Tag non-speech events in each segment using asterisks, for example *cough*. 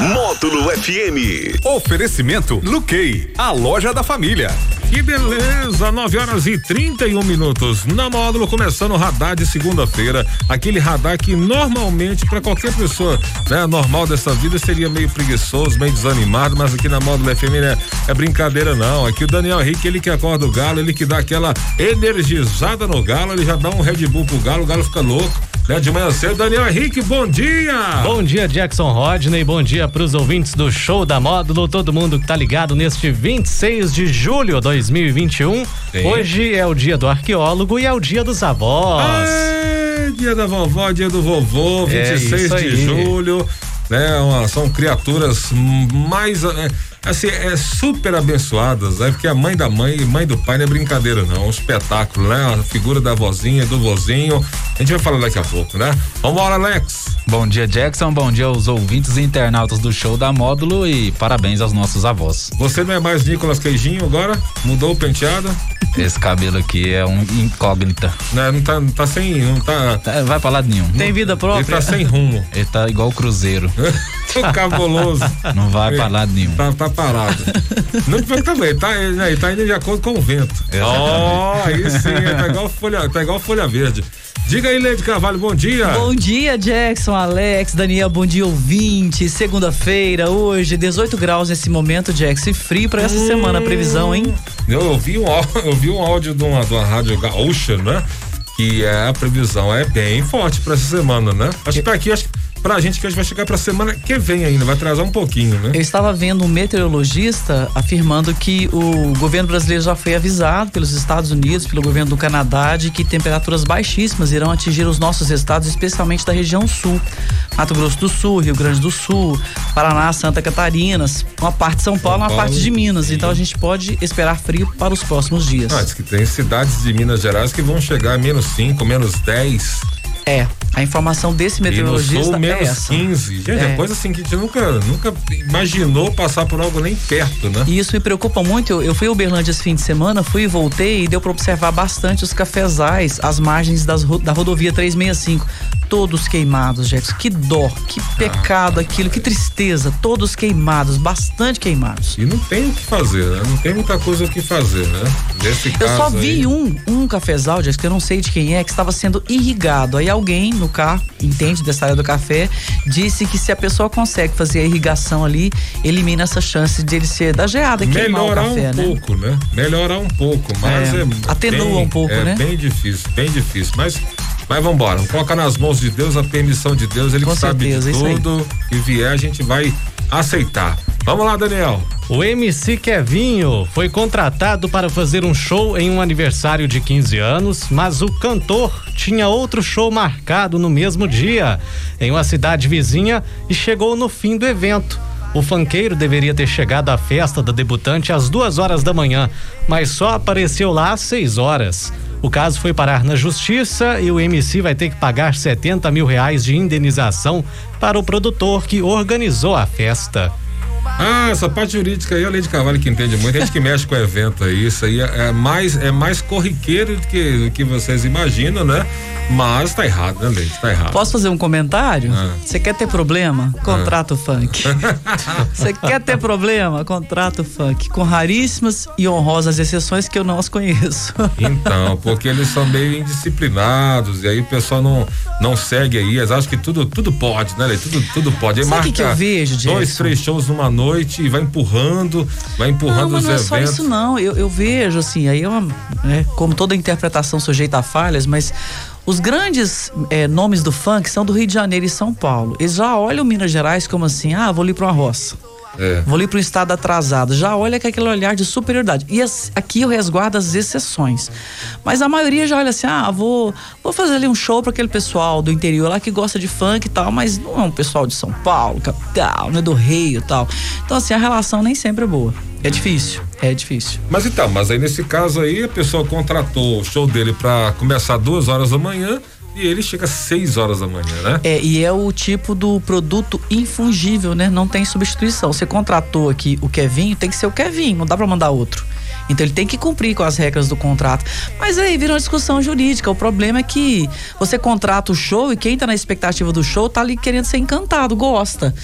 Módulo FM. Oferecimento Luquei, a loja da família. Que beleza, 9 horas e 31 minutos. Na módulo começando o radar de segunda-feira. Aquele radar que normalmente, para qualquer pessoa né, normal dessa vida, seria meio preguiçoso, meio desanimado, mas aqui na módulo FM é, é brincadeira, não. Aqui o Daniel Henrique, ele que acorda o galo, ele que dá aquela energizada no galo, ele já dá um Red Bull pro galo, o galo fica louco. Né, de manhã cedo, Daniel Henrique, bom dia! Bom dia, Jackson Rodney, bom dia pros ouvintes do show da módulo, todo mundo que tá ligado neste 26 de julho de 2021. Sim. Hoje é o dia do arqueólogo e é o dia dos avós. É, dia da vovó, dia do vovô, 26 é de julho. Né, uma, são criaturas mais. É, assim, é super abençoadas, né? Porque a mãe da mãe e mãe do pai não é brincadeira, não. É um espetáculo, né? A figura da vozinha, do vozinho. A gente vai falar daqui a pouco, né? Vambora, Alex. Bom dia, Jackson. Bom dia aos ouvintes e internautas do show da Módulo e parabéns aos nossos avós. Você não é mais Nicolas Queijinho agora? Mudou o penteado? Esse cabelo aqui é um incógnita. Não, não tá, não tá sem. Não tá... tá vai pra lado nenhum. Tem vida própria. Ele tá sem rumo. Ele tá igual o Cruzeiro. *laughs* Cabuloso. Não vai pra lado nenhum. Tá, tá parado. Não também, tá, ele tá indo de acordo com o vento. Ó, oh, aí sim, tá igual folha, tá igual folha verde. Diga aí, Leide Carvalho, bom dia. Bom dia, Jackson, Alex, Daniel, bom dia, ouvinte. Segunda-feira, hoje, 18 graus nesse momento, Jackson, e frio pra essa hum, semana, a previsão, hein? Eu ouvi um, *laughs* eu vi um áudio de uma, de uma rádio gaúcha, né? Que é a previsão é bem forte pra essa semana, né? Acho que pra aqui, acho que pra gente que a gente vai chegar pra semana que vem ainda, vai atrasar um pouquinho, né? Eu estava vendo um meteorologista afirmando que o governo brasileiro já foi avisado pelos Estados Unidos, pelo governo do Canadá, de que temperaturas baixíssimas irão atingir os nossos estados, especialmente da região sul. Mato Grosso do Sul, Rio Grande do Sul, Paraná, Santa Catarina, uma parte de São Paulo, São Paulo uma parte de Minas. Então a gente pode esperar frio para os próximos dias. Ah, diz que tem cidades de Minas Gerais que vão chegar a menos 5, menos 10. É, a informação desse meteorologista menos é essa. 15. Gente, é. é. coisa assim que a gente nunca, nunca imaginou passar por algo nem perto, né? E isso me preocupa muito. Eu, eu fui a Uberlândia esse fim de semana, fui e voltei e deu para observar bastante os cafezais, as margens das, da rodovia 365 todos queimados, Jackson. Que dó, que pecado ah, aquilo, que tristeza. Todos queimados, bastante queimados. E não tem o que fazer, né? Não tem muita coisa o que fazer, né? Nesse eu só vi aí... um, um cafezal, Jackson, que eu não sei de quem é, que estava sendo irrigado. Aí alguém no carro, entende dessa área do café, disse que se a pessoa consegue fazer a irrigação ali, elimina essa chance de ele ser da geada e queimar o café, um né? pouco, né? Melhorar um pouco, mas é, é atenua bem, um pouco, é né? É bem difícil, bem difícil, mas mas vamos embora, coloca nas mãos de Deus a permissão de Deus, ele Com que certeza, sabe de tudo que vier a gente vai aceitar. Vamos lá, Daniel. O MC Kevinho foi contratado para fazer um show em um aniversário de 15 anos, mas o cantor tinha outro show marcado no mesmo dia, em uma cidade vizinha, e chegou no fim do evento. O fanqueiro deveria ter chegado à festa da debutante às duas horas da manhã, mas só apareceu lá às seis horas. O caso foi parar na justiça e o MC vai ter que pagar 70 mil reais de indenização para o produtor que organizou a festa. Ah, essa parte jurídica aí, a Lei de Cavalho que entende muito, a gente que mexe com o evento aí, isso aí é, é mais, é mais corriqueiro do que, do que vocês imaginam, né? Mas tá errado, né, Leite? Tá errado. Posso fazer um comentário? Ah. Você ah. quer ter problema? Contrato ah. funk. *laughs* Você quer ter problema? Contrato funk. Com raríssimas e honrosas exceções que eu não as conheço. Então, porque eles são meio indisciplinados e aí o pessoal não, não segue aí. Eles acham que tudo, tudo pode, né, Leite? Tudo, tudo pode. Aí Sabe o que, eu vejo? Dois, três shows numa noite e vai empurrando, vai empurrando não, os não eventos. Não é só isso não. Eu, eu vejo assim, aí é uma, né, como toda interpretação sujeita a falhas, mas os grandes é, nomes do funk são do Rio de Janeiro e São Paulo. Eles já olham Minas Gerais como assim, ah, vou ali para uma roça. É. Vou ali para um estado atrasado. Já olha com aquele olhar de superioridade. E as, aqui eu resguardo as exceções. Mas a maioria já olha assim: ah, vou, vou fazer ali um show para aquele pessoal do interior lá que gosta de funk e tal, mas não é um pessoal de São Paulo, capital, não é do Rio e tal. Então, assim, a relação nem sempre é boa. É difícil, é difícil. Mas então, mas aí nesse caso aí a pessoa contratou o show dele para começar duas horas da manhã E ele chega às 6 horas da manhã, né? É, e é o tipo do produto infungível, né? Não tem substituição. Você contratou aqui o Kevinho, tem que ser o Kevinho, não dá para mandar outro. Então ele tem que cumprir com as regras do contrato. Mas aí vira uma discussão jurídica. O problema é que você contrata o show e quem tá na expectativa do show tá ali querendo ser encantado, gosta.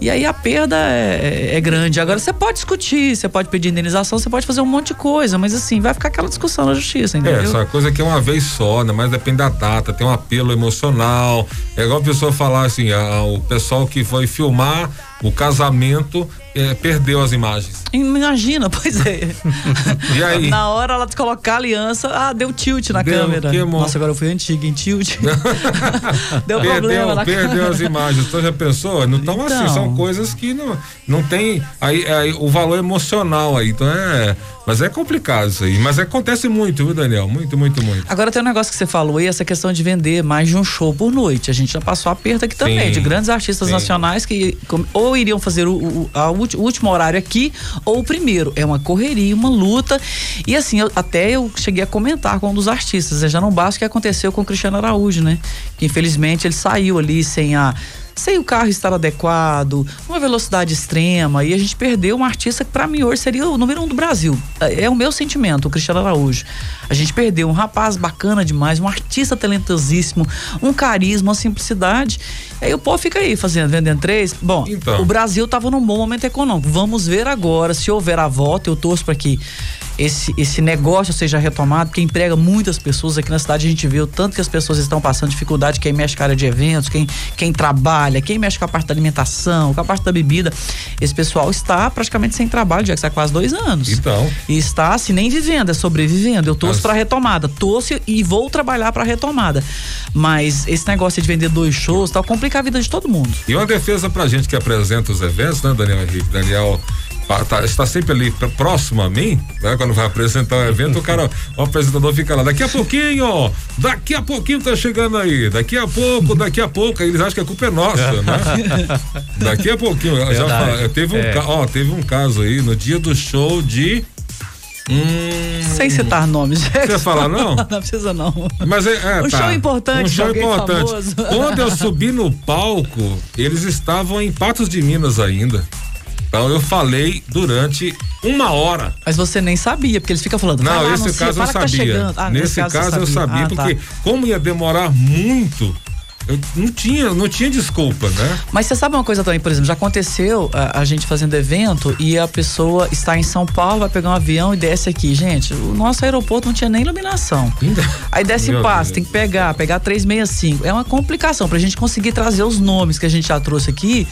E aí a perda é, é, é, grande. Agora você pode discutir, você pode pedir indenização, você pode fazer um monte de coisa, mas assim, vai ficar aquela discussão na justiça, entendeu? É, essa coisa que é uma vez só, né? Mas depende da data, tem um apelo emocional. É igual a pessoa falar assim, a, o pessoal que foi filmar o casamento é, perdeu as imagens. Imagina, pois é. *laughs* e aí? Na hora ela colocar a aliança, ah, deu tilt na deu, câmera. Queimou. Nossa, agora eu fui antiga em tilt. *laughs* *laughs* deu perdeu, problema na Perdeu câmera. as imagens. Então já pensou? Não tão assim, então. assim, são coisas que não, não tem aí, aí, o valor emocional aí. Então é. Mas é complicado isso aí. Mas acontece muito, viu, Daniel? Muito, muito, muito. Agora tem um negócio que você falou aí, essa questão de vender mais de um show por noite. A gente já passou aperto aqui também, sim, de grandes artistas sim. nacionais que ou iriam fazer o, o, a, o último horário aqui ou o primeiro. É uma correria, uma luta. E assim, eu, até eu cheguei a comentar com um dos artistas. Já não basta o que aconteceu com o Cristiano Araújo, né? Que infelizmente ele saiu ali sem a sem o carro estar adequado, uma velocidade extrema, e a gente perdeu um artista que para mim hoje seria o número um do Brasil. É, é o meu sentimento, o Cristiano Araújo. A gente perdeu um rapaz bacana demais, um artista talentosíssimo, um carisma, uma simplicidade. E aí o povo fica aí fazendo, vendendo três. Bom, então. o Brasil estava num bom momento econômico. Vamos ver agora, se houver a volta, eu torço para que esse, esse negócio seja retomado, porque emprega muitas pessoas. Aqui na cidade a gente vê o tanto que as pessoas estão passando dificuldade, quem mexe com a área de eventos, quem, quem trabalha, quem mexe com a parte da alimentação, com a parte da bebida. Esse pessoal está praticamente sem trabalho, já que está quase dois anos. Então. E está assim, nem vivendo, é sobrevivendo. Eu torço As... para retomada, torço e vou trabalhar para retomada. Mas esse negócio de vender dois shows, tá complica a vida de todo mundo. E uma defesa pra gente que apresenta os eventos, né, Daniel Henrique? Daniel tá, está sempre ali próximo a mim, né? Quando vai apresentar o evento, o cara, o apresentador fica lá, daqui a pouquinho, daqui a pouquinho tá chegando aí, daqui a pouco, daqui a pouco, eles acham que a culpa é nossa, né? *laughs* daqui a pouquinho, já fala, teve um, é. ó, teve um caso aí no dia do show de Hum, Sem citar nomes. Você *laughs* falar não? não precisa não. Mas é, é um tá. show importante. Um show importante. Quando eu subi no palco, eles estavam em Patos de Minas ainda. Então eu falei durante uma hora. Mas você nem sabia, porque eles ficam falando. Não, lá, esse caso eu tá sabia. Tá ah, nesse, caso, caso eu sabia, ah, porque tá. como ia demorar muito, eu não tinha, não tinha desculpa, né? Mas você sabe uma coisa também, por exemplo, já aconteceu a, a, gente fazendo evento e a pessoa está em São Paulo, vai pegar um avião e desce aqui. Gente, o nosso aeroporto não tinha nem iluminação. Aí desce em paz, tem que pegar, pegar 365. É uma complicação pra gente conseguir trazer os nomes que a gente já trouxe aqui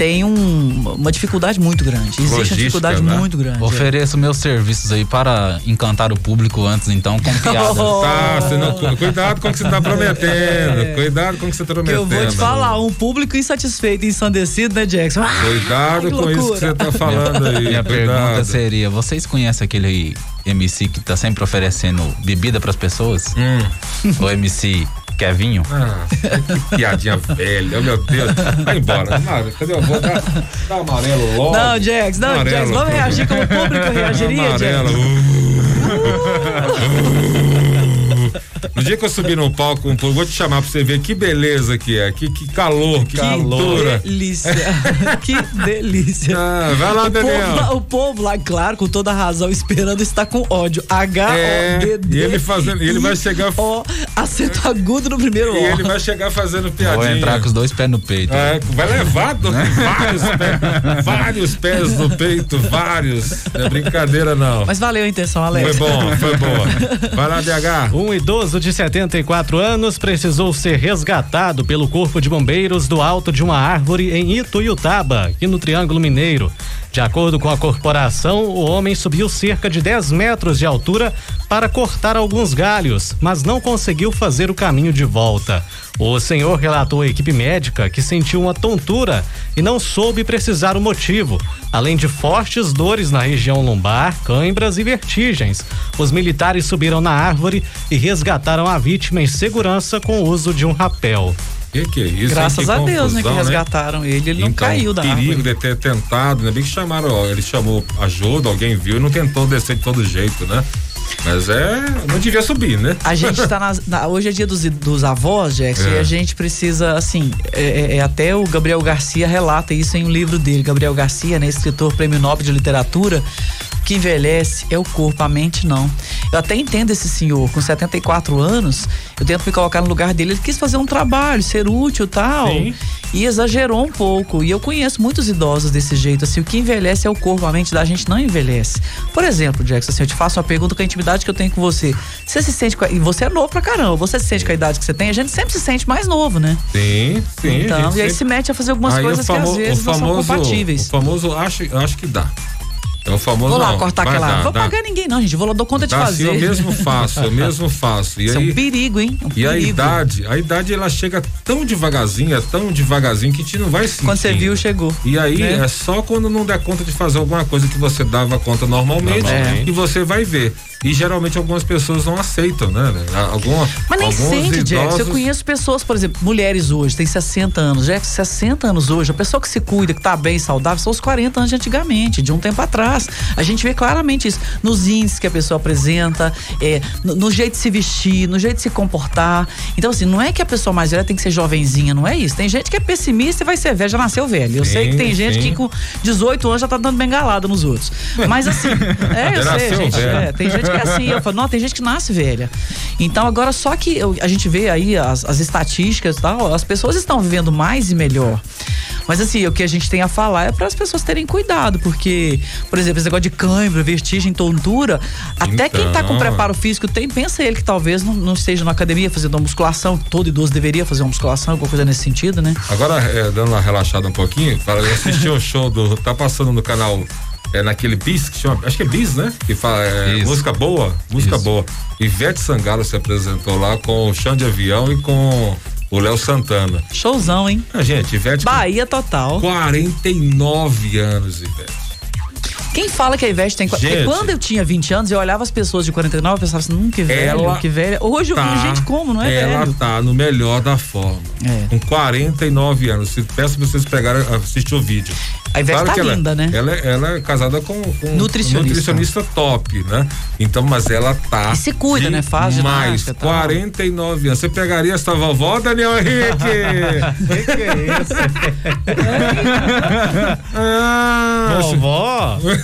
tem um, uma dificuldade muito grande. Existe Logística, uma dificuldade né? muito grande. Ofereço é. meus serviços aí para encantar o público antes, então, com *laughs* piadas. Oh. Tá, não, cuidado com o que você está *laughs* prometendo. É. Cuidado com o que você está prometendo. Que eu vou te falar, um público insatisfeito e ensandecido, né, Jackson? Ah, cuidado com isso que você está falando aí. Minha cuidado. pergunta seria: vocês conhecem aquele MC que está sempre oferecendo bebida para as pessoas? Hum. O MC Kevinho? Ah, que piadinha velha, meu Deus. Vai embora. Cadê eu vou dar, dar amarelo logo? Não, Jax, não, amarelo. Jax, vamos reagir como o público reagiria, amarelo. Jax. *laughs* No dia que eu subir no palco, um vou te chamar pra você ver que beleza que é, que, que calor, que, calor. Que delícia, *laughs* que delícia. Ah, vai lá, o Daniel. Povo, o povo lá, claro, com toda razão, esperando está com ódio. H-O-D-D. É, e ele fazendo, ele vai chegar. O, acento agudo no primeiro O. E ele vai chegar fazendo piadinha. Vou entrar com os dois pés no peito. É, vai levar do, vários, pés, vários pés no peito, vários. Não é brincadeira, não. Mas valeu a intenção, Alex. Foi bom, foi boa. Vai lá, DH. Um idoso de 74 anos precisou ser resgatado pelo Corpo de Bombeiros do alto de uma árvore em Ituiutaba, aqui no Triângulo Mineiro. De acordo com a corporação, o homem subiu cerca de 10 metros de altura para cortar alguns galhos, mas não conseguiu fazer o caminho de volta. O senhor relatou à equipe médica que sentiu uma tontura e não soube precisar o motivo, além de fortes dores na região lombar, cãibras e vertigens. Os militares subiram na árvore e resgataram a vítima em segurança com o uso de um rapel. Que que é isso? Graças a Deus, né? Que né? resgataram né? ele, ele então, não caiu da perigo árvore. de ter tentado, ainda bem que chamaram, ó, ele chamou ajuda, alguém viu e não tentou descer de todo jeito, né? Mas é. Não devia subir, né? A gente *laughs* tá na, hoje é dia dos, dos avós, Jackson, É. e a gente precisa, assim, é, é- é até o Gabriel Garcia relata isso em um livro dele. Gabriel Garcia, né, escritor prêmio Nobel de Literatura, que envelhece é o corpo, a mente não. Eu até entendo esse senhor, com 74 anos, eu tento me colocar no lugar dele, ele quis fazer um trabalho, ser útil e tal. Sim. E exagerou um pouco. E eu conheço muitos idosos desse jeito. Assim, o que envelhece é o corpo, a mente da gente não envelhece. Por exemplo, Jackson, assim, eu te faço uma pergunta com a intimidade que eu tenho com você. Você se sente. E você é novo pra caramba. Você se sente com a idade que você tem? A gente sempre se sente mais novo, né? Sim, sim. então, e aí sempre- se mete a fazer algumas Aí coisas famo- que às vezes o não são famoso, compatíveis. O famoso acho, acho que dá. É o famoso. Vou lá não, cortar aquela. dá, vou dá. pagar ninguém, não, gente. Vou lá, dou conta de Dá, fazer. sim, eu mesmo faço, eu mesmo *laughs* faço. E Isso é aí, um perigo, hein? Um E a perigo. idade, a idade ela chega tão devagarzinho, é tão devagarzinho que a gente não vai sentir. Quando você viu, chegou. E aí né? é só quando não der conta de fazer alguma coisa que você dava conta normalmente Normalmente. e você vai ver. E geralmente algumas pessoas não aceitam, né? Alguma, Mas nem sente, Jackson. Eu conheço pessoas, por exemplo, mulheres hoje, tem 60 anos. Jackson, 60 anos hoje, a pessoa que se cuida, que tá bem, saudável, são os 40 anos de antigamente, de um tempo atrás. A gente vê claramente isso nos índices que a pessoa apresenta, é, no, no jeito de se vestir, no jeito de se comportar. Então, assim, não é que a pessoa mais velha tem que ser jovenzinha, não é isso. Tem gente que é pessimista e vai ser velha, já nasceu velha. Eu Sim, sei que tem gente sim. que com 18 anos já tá dando bengalada nos outros. Mas assim, *laughs* é, eu sei, gente. é, tem gente que é assim, eu falo, não, tem gente que nasce velha. Então, agora, só que eu- a gente vê aí as, as estatísticas e tal, as pessoas estão vivendo mais e melhor. Mas assim, o que a gente tem a falar é para as pessoas terem cuidado, porque, por exemplo, esse negócio de cãibra, vertigem, tontura, até quem tá com Então. preparo físico tem, pensa ele que talvez não, não esteja na academia fazendo uma musculação, todo idoso deveria fazer uma musculação, alguma coisa nesse sentido, né? Agora, é, dando uma relaxada um pouquinho, fala, eu assisti o show do. Tá passando no canal. É naquele bis que chama. Acho que é bis, né? Que fala é, música boa. Música Isso. boa. Ivete Sangalo se apresentou lá com o Chão de Avião e com o Léo Santana. Showzão, hein? Ah, gente, Ivete. Bahia total. 49 anos, Ivete. Quem fala que a Ivete tem. Porque Gente. quando eu tinha 20 anos, eu olhava as pessoas de 49 e pensava assim, hum, que velho, Ela que velha. Hoje eu Tá, vi gente como, não é ela velho? tá no melhor da forma. É. Com 49 anos. Peço pra vocês pegarem, assistir o vídeo. A Ivete tá que ela- linda, né? Ela, é- ela é casada com, com um Nutricionista. nutricionista top, né? Então, mas ela tá. E se cuida, né? Faz mais ginástica e tal. 49 anos. Você pegaria essa vovó, Daniel Henrique? *laughs* que, que é isso? *laughs* ah, Vovó? *laughs*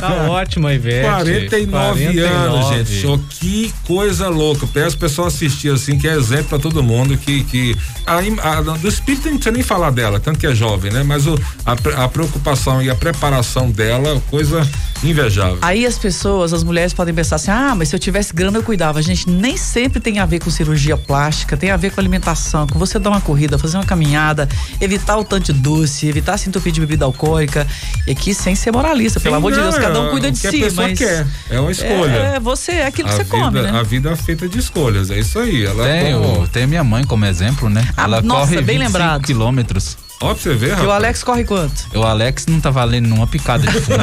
tá ótima, Ivete. 49, anos, gente. Só que coisa louca. Peço o pessoal assistir assim, que é exemplo pra todo mundo. Que, que a, a- do espírito não precisa nem falar dela, tanto que é jovem, né? Mas o, a, a preocupação e a preparação dela, coisa invejável. Aí as pessoas, as mulheres podem pensar assim: ah, mas se eu tivesse grana eu cuidava. Gente, nem sempre tem a ver com cirurgia plástica, tem a ver com alimentação, com você dar uma corrida, fazer uma caminhada, evitar o tanto de doce, evitar se entupir de bebida alcoólica. E aqui sem ser moralista, pelo Sim, amor de não, Deus, cada um é cuida de que si. a pessoa mas quer. É uma escolha. É, você é aquilo que a você vida, come, né? A vida é feita de escolhas, é isso aí. Ela Tem, como- o, tem minha mãe como exemplo, né? Ah, Ela nossa, corre bem 25 lembrado. quilômetros. Ó, pra você ver, Que rapaz. o Alex corre quanto? O Alex não tá valendo numa picada de fundo.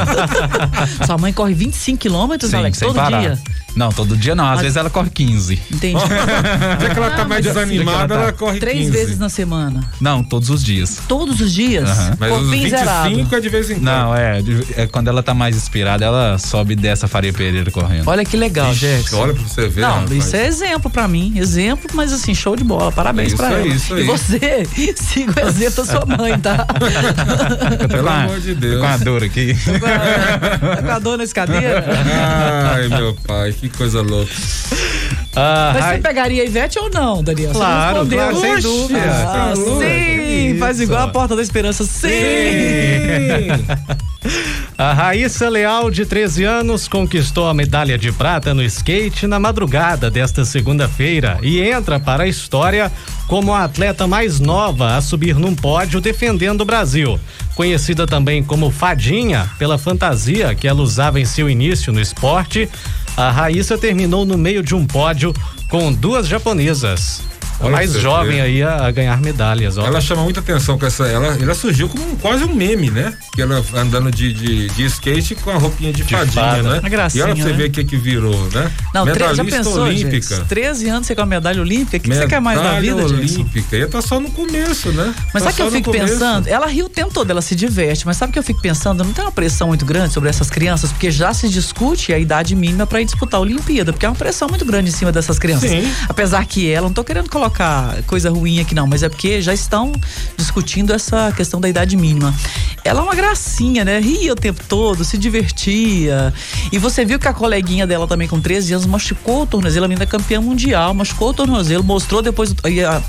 *laughs* Sua mãe corre 25 quilômetros, Sim, Alex, todo parar. dia. Não, todo dia não. Às Mas- vezes ela corre 15. Entendi. *laughs* Já que ela tá mais desanimada, ela corre Três 15. vezes na semana. Não, todos os dias. Todos os dias. Aham. Mas os Corpinho 25 zerado. é de vez em quando. Não, é, é quando ela tá mais inspirada, ela sobe dessa Faria Pereira correndo. Olha que legal, Jackson. Olha pra você ver. Não, rapaz. isso é exemplo pra mim. Exemplo, mas assim, show de bola. Parabéns É isso pra aí, ela. isso aí. E você, *laughs* siga o exemplo da sua mãe, tá? *laughs* Pelo amor de Deus. Com a dor aqui. Tá com a dor na escadeira? Ai, meu pai, que coisa louca. *laughs* Ah, Mas você pegaria a Ivete ou não, Daniel? Claro, claro, sem dúvida. Ah, dúvida. sim, Que faz isso. igual a Porta da Esperança. Sim. *laughs* A Raíssa Leal, de 13 anos, conquistou a medalha de prata no skate na madrugada desta segunda-feira e entra para a história como a atleta mais nova a subir num pódio defendendo o Brasil. Conhecida também como Fadinha, pela fantasia que ela usava em seu início no esporte, a Raíssa terminou no meio de um pódio com duas japonesas. A mais você jovem aí a, a ganhar medalhas, ó. Ela chama muita atenção com essa. Ela, ela surgiu como um- quase um meme, né? Que ela andando de, de, de skate com a roupinha de, fadinha, fada. né? Uma gracinha, e olha pra você né? ver o que que virou, né? Não, tre- já Medalhista pensou, olímpica. gente? 13 anos você com a medalha olímpica, o que, que você quer mais da Medalha vida, Jackson? olímpica. E tá só no começo, né? Mas Tá sabe o que eu fico pensando? Ela ri o tempo todo, ela se diverte, mas sabe o que eu fico pensando? Não tem uma pressão muito grande sobre essas crianças, porque já se discute a idade mínima para ir disputar a Olimpíada, porque é uma pressão muito grande em cima dessas crianças. Sim. Apesar que ela, não tô querendo colocar coisa ruim aqui não, mas é porque já estão discutindo essa questão da idade mínima. Ela é uma gracinha, né? Ria o tempo todo, se divertia. E você viu que a coleguinha dela também com 13 anos machucou o tornozelo, a menina é campeã mundial, machucou o tornozelo, mostrou depois a-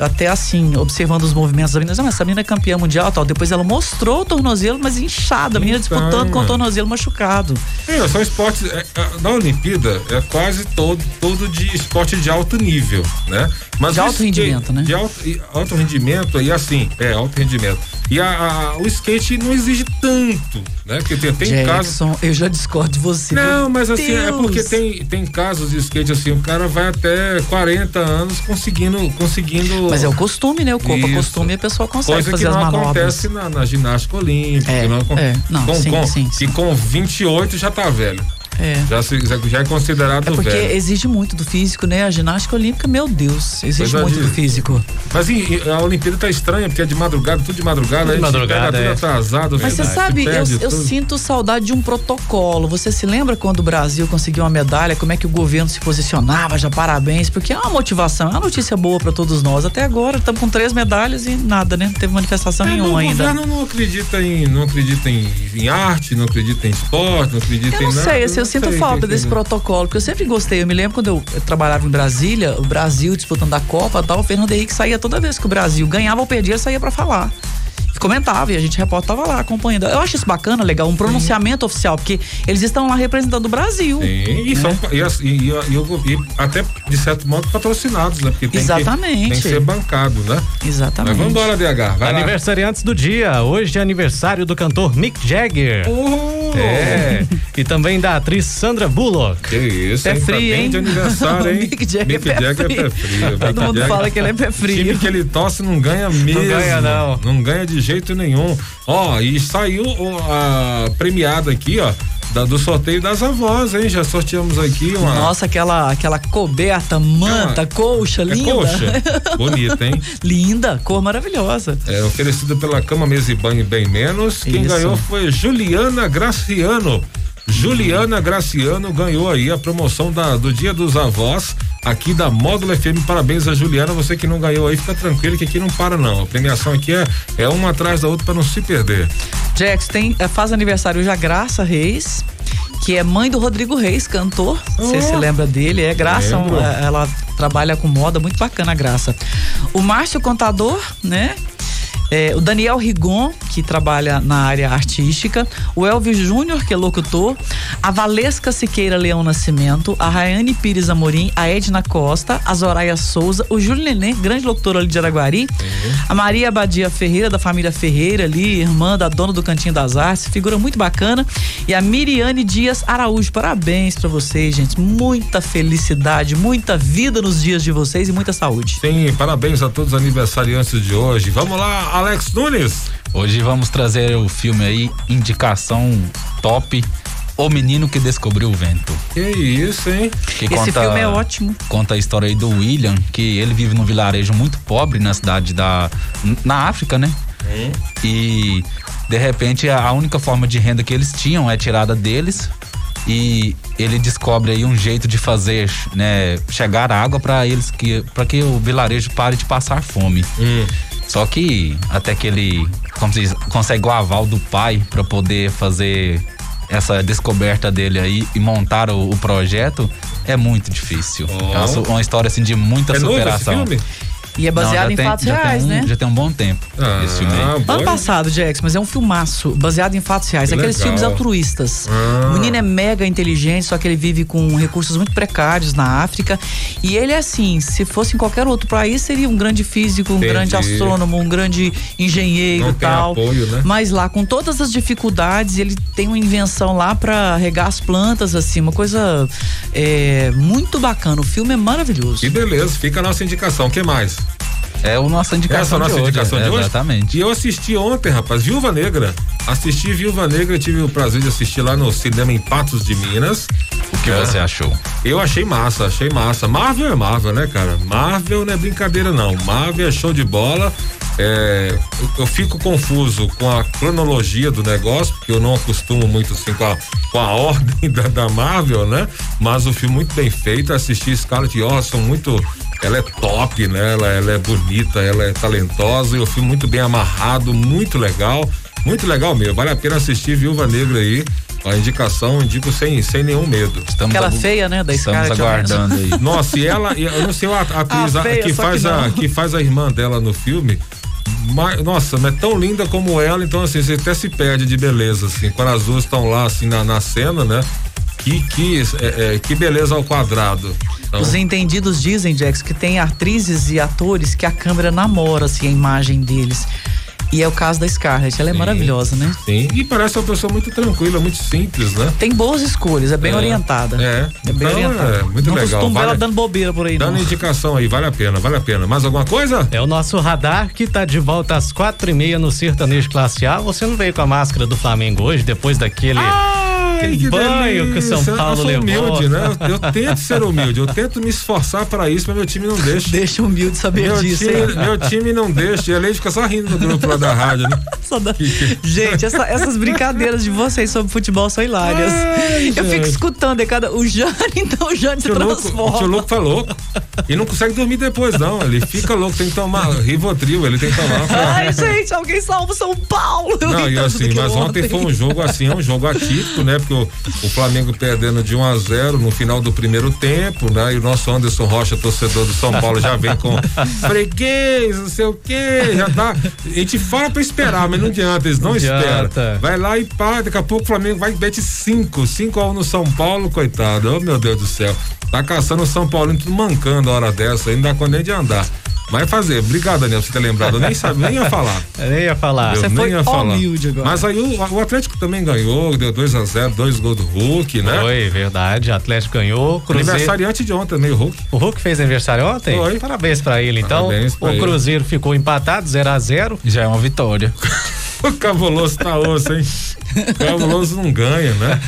até assim, observando os movimentos da menina, "Ah, mas essa menina é campeã mundial, tal. Depois ela mostrou o tornozelo, mas inchada, a menina Então, disputando com o tornozelo machucado. É, são esportes. é, é, na Olimpíada é quase todo, todo de esporte de alto nível, né? Mas De alto rendimento, né? De alto, alto rendimento e assim, é, alto rendimento. E a, a- o skate não exige tanto, né? Porque tem, tem casos. Jackson, eu já discordo de você. Não, mas assim, é Deus. porque tem, tem casos de skate assim, o cara vai até 40 anos conseguindo. conseguindo Mas é o costume, né? O corpo Isso. acostuma e a pessoa consegue Coisa fazer que as não manobras. acontece na, na ginástica olímpica. É, não, é. Não, com, sim, com- sim, que sim. com 28 já tá velho. É. Já, se- já é considerado É porque velho. exige muito do físico, né? A ginástica olímpica, meu Deus, exige Coisa muito de- do físico. Mas e- a Olimpíada tá estranha, porque é de madrugada, tudo de madrugada, Tudo de a gente madrugada, pega é. tudo atrasado. Mas você sabe, eu, eu sinto saudade de um protocolo. Você se lembra quando o Brasil conseguiu uma medalha? Como é que o governo se posicionava? Já parabéns, porque é uma motivação, é uma notícia boa para todos nós. Até agora estamos com três medalhas e nada, né? Não teve manifestação É, não, nenhuma o ainda. governo não acredita em, não acredita em, em arte, não acredita em esporte, não acredita Eu em não nada. sei, assim, eu sinto falta desse protocolo, porque eu sempre gostei. Eu me lembro quando eu, trabalhava em Brasília, o Brasil disputando a Copa e tal, o Fernando Henrique saía toda vez que o Brasil ganhava ou perdia, ele saía pra falar. E comentava, e a gente repórter tava lá acompanhando. Eu acho isso bacana, legal, um pronunciamento oficial, porque eles estão lá representando o Brasil. Sim, e, são, e, e- e- até, de certo modo, patrocinados, né? Porque tem Exatamente. Que, tem que ser bancado, né? Exatamente. Mas vamos embora, DH. Vai lá. Aniversariantes do dia. Hoje é aniversário do cantor Mick Jagger. É. E também da atriz Sandra Bullock. Que isso, Pé hein? frio, tá bem hein? de aniversário, *laughs* hein? Mick Jagger é pé Jagger frio. é pé frio. Todo Mick mundo Jagger- fala que ele é pé frio. time que ele torce não ganha mesmo. ganha, não. Não ganha de jeito nenhum. Ó, e saiu a premiada aqui, ó, da- do sorteio das avós, hein? Já sorteamos aqui uma. Nossa, aquela, aquela coberta, manta, É, colcha, é linda. coxa? Bonita, hein? *laughs* linda, cor maravilhosa. É oferecida pela Cama Mesa e Banho Bem Menos. Quem Isso. ganhou foi Juliana Graciano. Juliana Graciano ganhou aí a promoção da, do Dia dos Avós aqui da Módulo FM. Parabéns a Juliana. Você que não ganhou aí, fica tranquilo que aqui não para não. A premiação aqui é, é uma atrás da outra para não se perder. Jax tem, eh, faz aniversário hoje a Graça Reis, que é mãe do Rodrigo Reis, cantor. Você Oh. se lembra dele? É Graça, um, eh, ela trabalha com moda, muito bacana a Graça. O Márcio Contador, né? É, o Daniel Rigon, que trabalha na área artística, o Elvis Júnior, que é locutor, a Valesca Siqueira Leão Nascimento, a Rayane Pires Amorim, a Edna Costa, a Zoraia Souza, o Júlio Neném, grande locutor ali de Araguari, a Maria Abadia Ferreira, da família Ferreira ali, irmã da dona do Cantinho das Artes, figura muito bacana, e a Miriane Dias Araújo, parabéns pra vocês, gente, muita felicidade, muita vida nos dias de vocês e muita saúde. Sim, parabéns a todos os aniversariantes de hoje. Vamos lá, Alex Nunes. Hoje vamos trazer o filme aí, indicação top, O Menino que Descobriu o Vento. Que isso, hein? Que Esse filme é ótimo. Conta a história aí do William, que ele vive num vilarejo muito pobre na cidade da. na África, né? E de repente a a única forma de renda que eles tinham é tirada deles. E ele descobre aí um jeito de fazer, né, chegar água para eles que para que o vilarejo pare de passar fome. Só que até que ele diz, consegue o aval do pai para poder fazer essa descoberta dele aí e montar o, o projeto é muito difícil. Oh. É uma, uma história assim de muita É novo esse superação. filme? E é baseado Não, em tem- fatos já tem reais, um- né? Já tem um bom tempo Ah, esse filme aí. Ano passado, Jax, mas é um filmaço baseado em fatos reais. Que Aqueles legal. filmes altruístas. Ah. O menino é mega inteligente, só que ele vive com recursos muito precários na África. E ele é assim: se fosse em qualquer outro país, seria um grande físico, um Entendi. grande astrônomo, um grande engenheiro e tem tal. apoio, né? Mas lá, com todas as dificuldades, ele tem uma invenção lá pra regar as plantas, assim, uma coisa é, muito bacana. O filme é maravilhoso. Que beleza, fica a nossa indicação. O que mais? É a nossa indicação Essa é a nossa de hoje. indicação é, de hoje? Exatamente. E eu assisti ontem, rapaz, Viúva Negra. Assisti Viúva Negra, tive o prazer de assistir lá no cinema em Patos de Minas. O que você achou? Eu achei massa, achei massa. Marvel é Marvel, né, cara? Marvel não é brincadeira, não. Marvel é show de bola. É, eu, eu fico confuso com a cronologia do negócio, porque eu não acostumo muito assim com a, com a *laughs* ordem da, da Marvel, né? Mas o filme muito bem feito. Assisti Scarlett Johansson muito. Ela é top, né? Ela, ela é bonita, ela é talentosa. E o filme muito bem amarrado, muito legal. Muito legal mesmo. Vale a pena assistir Viúva Negra aí. A indicação, indico sem, sem nenhum medo. Estamos Aquela agu- feia, né, da Estamos aguardando aí. *laughs* Nossa, e ela, eu não sei a a atriz Ah, a- feia, que, faz que a, que faz a irmã dela no filme. mas, nossa, mas é tão linda como ela, então assim, você até se perde de beleza, assim, quando as duas estão lá, assim, na, na cena, né? Que, que, é, é, que beleza ao quadrado. Então, Os entendidos dizem, Jax, que tem atrizes e atores que a câmera namora, assim, a imagem deles. E é o caso da Scarlett, ela é Sim. maravilhosa, né? sim, e parece uma pessoa muito tranquila, muito simples, né? Tem boas escolhas, é bem É, orientada. é. É bem Então, orientada. é muito não legal, costumo ver vale- ela dando bobeira por aí, Dando não. indicação aí, vale a pena, vale a pena. Mais alguma coisa? É o nosso radar que tá de volta às quatro e meia no Sertanejo Classe A. Você não veio com a máscara do Flamengo hoje, depois daquele. Ai, Aquele banho que o São. Paulo eu sou levou. humilde, né? Eu, eu tento ser humilde, eu tento me esforçar para isso, mas meu time não deixa. Deixa humilde saber Meu disso, time, meu time não deixa. E a Leite fica só rindo no grupo lá da rádio, né? *laughs* Gente, essa- essas brincadeiras de vocês sobre futebol são hilárias. Ai, Eu fico escutando, é cada. O Jane, então o Jane se Tio Louco, o tio transforma. Louco tá louco. E não consegue dormir depois, não. Ele fica louco, tem que tomar Rivotril, ele tem que tomar. *laughs* Ai, gente, alguém salva o São Paulo. Não, e tanto assim, mas ontem foi um jogo assim, é um jogo atípico, né? Porque o, o Flamengo perdendo de 1 a 0 no final do primeiro tempo, né? E o nosso Anderson Rocha, torcedor do São Paulo, já vem com *laughs* freguês, não sei o quê, já tá. A gente fala pra esperar, mas não adianta, eles não, Não esperam. Vai lá e pá, daqui a pouco o Flamengo vai e mete 5, 5 a 1 no São Paulo, coitado. Oh, meu Deus do céu. Tá caçando o São Paulo tudo mancando a hora dessa, não dá nem de andar. Vai fazer. Obrigado, Daniel, por você ter lembrado. Eu nem sabia, nem ia falar. *laughs* Eu nem ia falar. Eu Você nem foi ia falar. humilde agora. Mas aí o, o Atlético também ganhou, deu 2 a 0 dois gols do Hulk, né? Foi, verdade. Atlético ganhou. Cruzeiro. Aniversariante de ontem também, o Hulk. O Hulk fez aniversário ontem? Foi. Parabéns pra ele, então. Parabéns pra o ele. Cruzeiro ficou empatado, 0 a 0 Já é uma vitória. *laughs* *laughs* O Cabuloso tá osso, hein? O Cabuloso não ganha, né?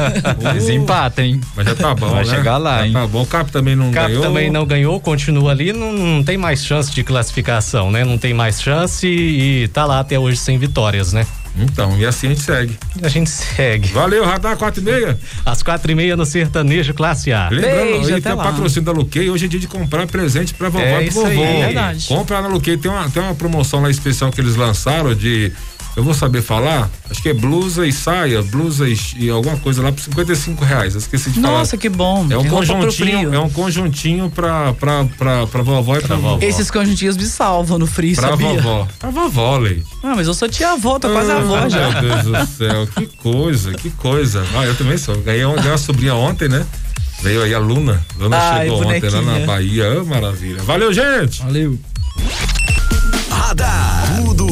Eles Uh, empatem, hein? Mas já tá bom, Vai né? chegar lá, Já hein? Tá bom. O Cap também não O Cap ganhou. também não ganhou, continua ali, não, não tem mais chance de classificação, né? Não tem mais chance e, e tá lá até hoje sem vitórias, né? Então, e assim a gente segue. A gente segue. Valeu, Radar 4 e meia. Às quatro e meia no Sertanejo Classe A. Lembrando, Beijo, aí até tem o patrocínio da Luquei. Hoje é dia de comprar presente pra vovó É e pro isso aí, vovô. é verdade. Compra lá na Luquei. Tem uma, tem uma promoção lá especial que eles lançaram de. Eu vou saber falar, acho que é blusa e saia, blusa e, e alguma coisa lá por 55 reais. Eu esqueci de falar. Nossa, que bom. É um conjuntinho, é um conjuntinho pra, pra, pra, pra vovó e pra, vovó. Esses conjuntinhos me salvam no frio, Pra sabia? vovó. Pra vovó, Leite. Ah, mas eu sou tia-avó, tô quase Ah, avó já. Meu Deus do céu, que coisa, que coisa. Ah, eu também sou. Ganhei uma, ganhei uma sobrinha ontem, né? Veio aí a Luna. Luna Ai, chegou ontem lá na bonequinha. Bahia. Ah, maravilha. Valeu, gente! Valeu. Radar.